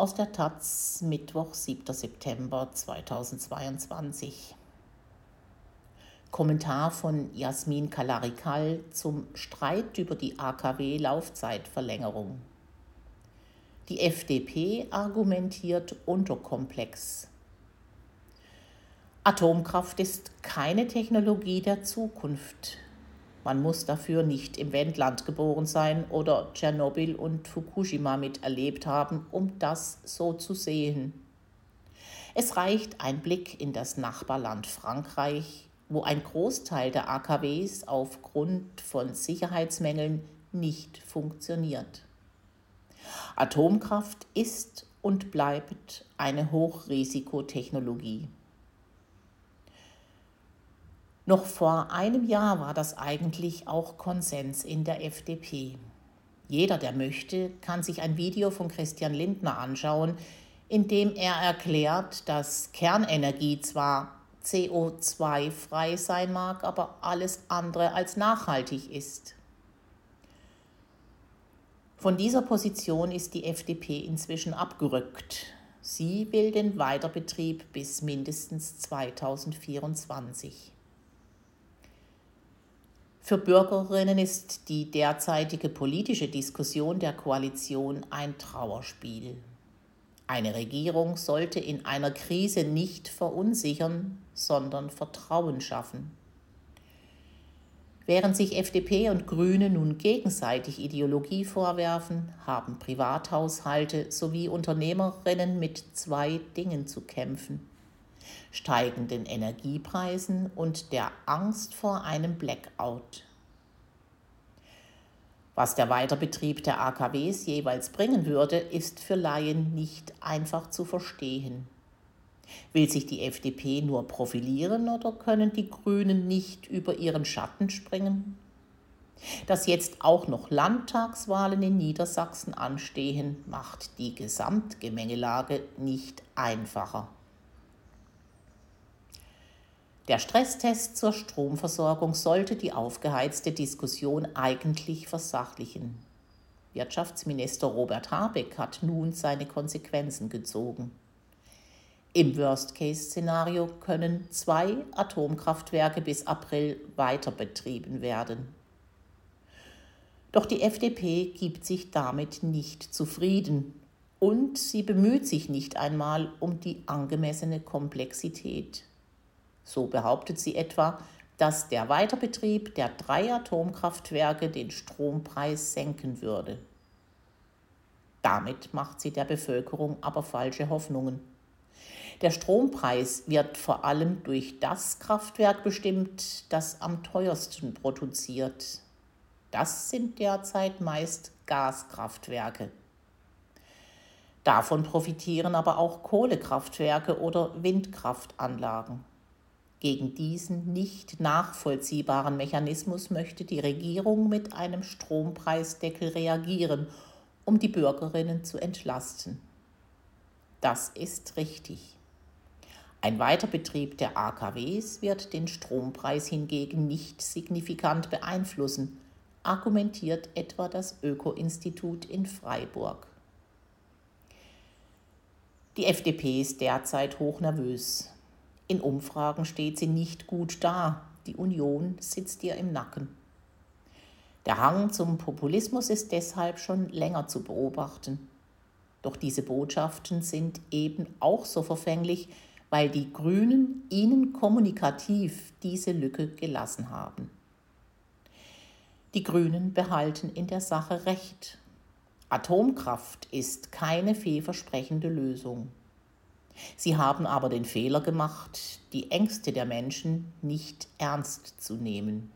aus der Taz, Mittwoch, 7. September 2022. Kommentar von Jasmin Kalarikal zum Streit über die AKW-Laufzeitverlängerung. Die FDP argumentiert unterkomplex. Atomkraft ist keine Technologie der Zukunft. Man muss dafür nicht im Wendland geboren sein oder Tschernobyl und Fukushima miterlebt haben, um das so zu sehen. Es reicht ein Blick in das Nachbarland Frankreich, wo ein Großteil der AKWs aufgrund von Sicherheitsmängeln nicht funktioniert. Atomkraft ist und bleibt eine Hochrisikotechnologie. Noch vor einem Jahr war das eigentlich auch Konsens in der FDP. Jeder, der möchte, kann sich ein Video von Christian Lindner anschauen, in dem er erklärt, dass Kernenergie zwar CO2-frei sein mag, aber alles andere als nachhaltig ist. Von dieser Position ist die FDP inzwischen abgerückt. Sie will den Weiterbetrieb bis mindestens 2024. Für Bürgerinnen ist die derzeitige politische Diskussion der Koalition ein Trauerspiel. Eine Regierung sollte in einer Krise nicht verunsichern, sondern Vertrauen schaffen. Während sich FDP und Grüne nun gegenseitig Ideologie vorwerfen, haben Privathaushalte sowie Unternehmerinnen mit zwei Dingen zu kämpfen. Steigenden Energiepreisen und der Angst vor einem Blackout. Was der Weiterbetrieb der AKWs jeweils bringen würde, ist für Laien nicht einfach zu verstehen. Will sich die FDP nur profilieren oder können die Grünen nicht über ihren Schatten springen? Dass jetzt auch noch Landtagswahlen in Niedersachsen anstehen, macht die Gesamtgemengelage nicht einfacher. Der Stresstest zur Stromversorgung sollte die aufgeheizte Diskussion eigentlich versachlichen. Wirtschaftsminister Robert Habeck hat nun seine Konsequenzen gezogen. Im Worst-Case-Szenario können zwei Atomkraftwerke bis April weiter betrieben werden. Doch die FDP gibt sich damit nicht zufrieden und sie bemüht sich nicht einmal um die angemessene Komplexität. So behauptet sie etwa, dass der Weiterbetrieb der drei Atomkraftwerke den Strompreis senken würde. Damit macht sie der Bevölkerung aber falsche Hoffnungen. Der Strompreis wird vor allem durch das Kraftwerk bestimmt, das am teuersten produziert. Das sind derzeit meist Gaskraftwerke. Davon profitieren aber auch Kohlekraftwerke oder Windkraftanlagen. Gegen diesen nicht nachvollziehbaren Mechanismus möchte die Regierung mit einem Strompreisdeckel reagieren, um die Bürgerinnen zu entlasten. Das ist richtig. Ein Weiterbetrieb der AKWs wird den Strompreis hingegen nicht signifikant beeinflussen, argumentiert etwa das Öko-Institut in Freiburg. Die FDP ist derzeit hochnervös. In Umfragen steht sie nicht gut da. Die Union sitzt ihr im Nacken. Der Hang zum Populismus ist deshalb schon länger zu beobachten. Doch diese Botschaften sind eben auch so verfänglich, weil die Grünen ihnen kommunikativ diese Lücke gelassen haben. Die Grünen behalten in der Sache Recht. Atomkraft ist keine vielversprechende Lösung. Sie haben aber den Fehler gemacht, die Ängste der Menschen nicht ernst zu nehmen.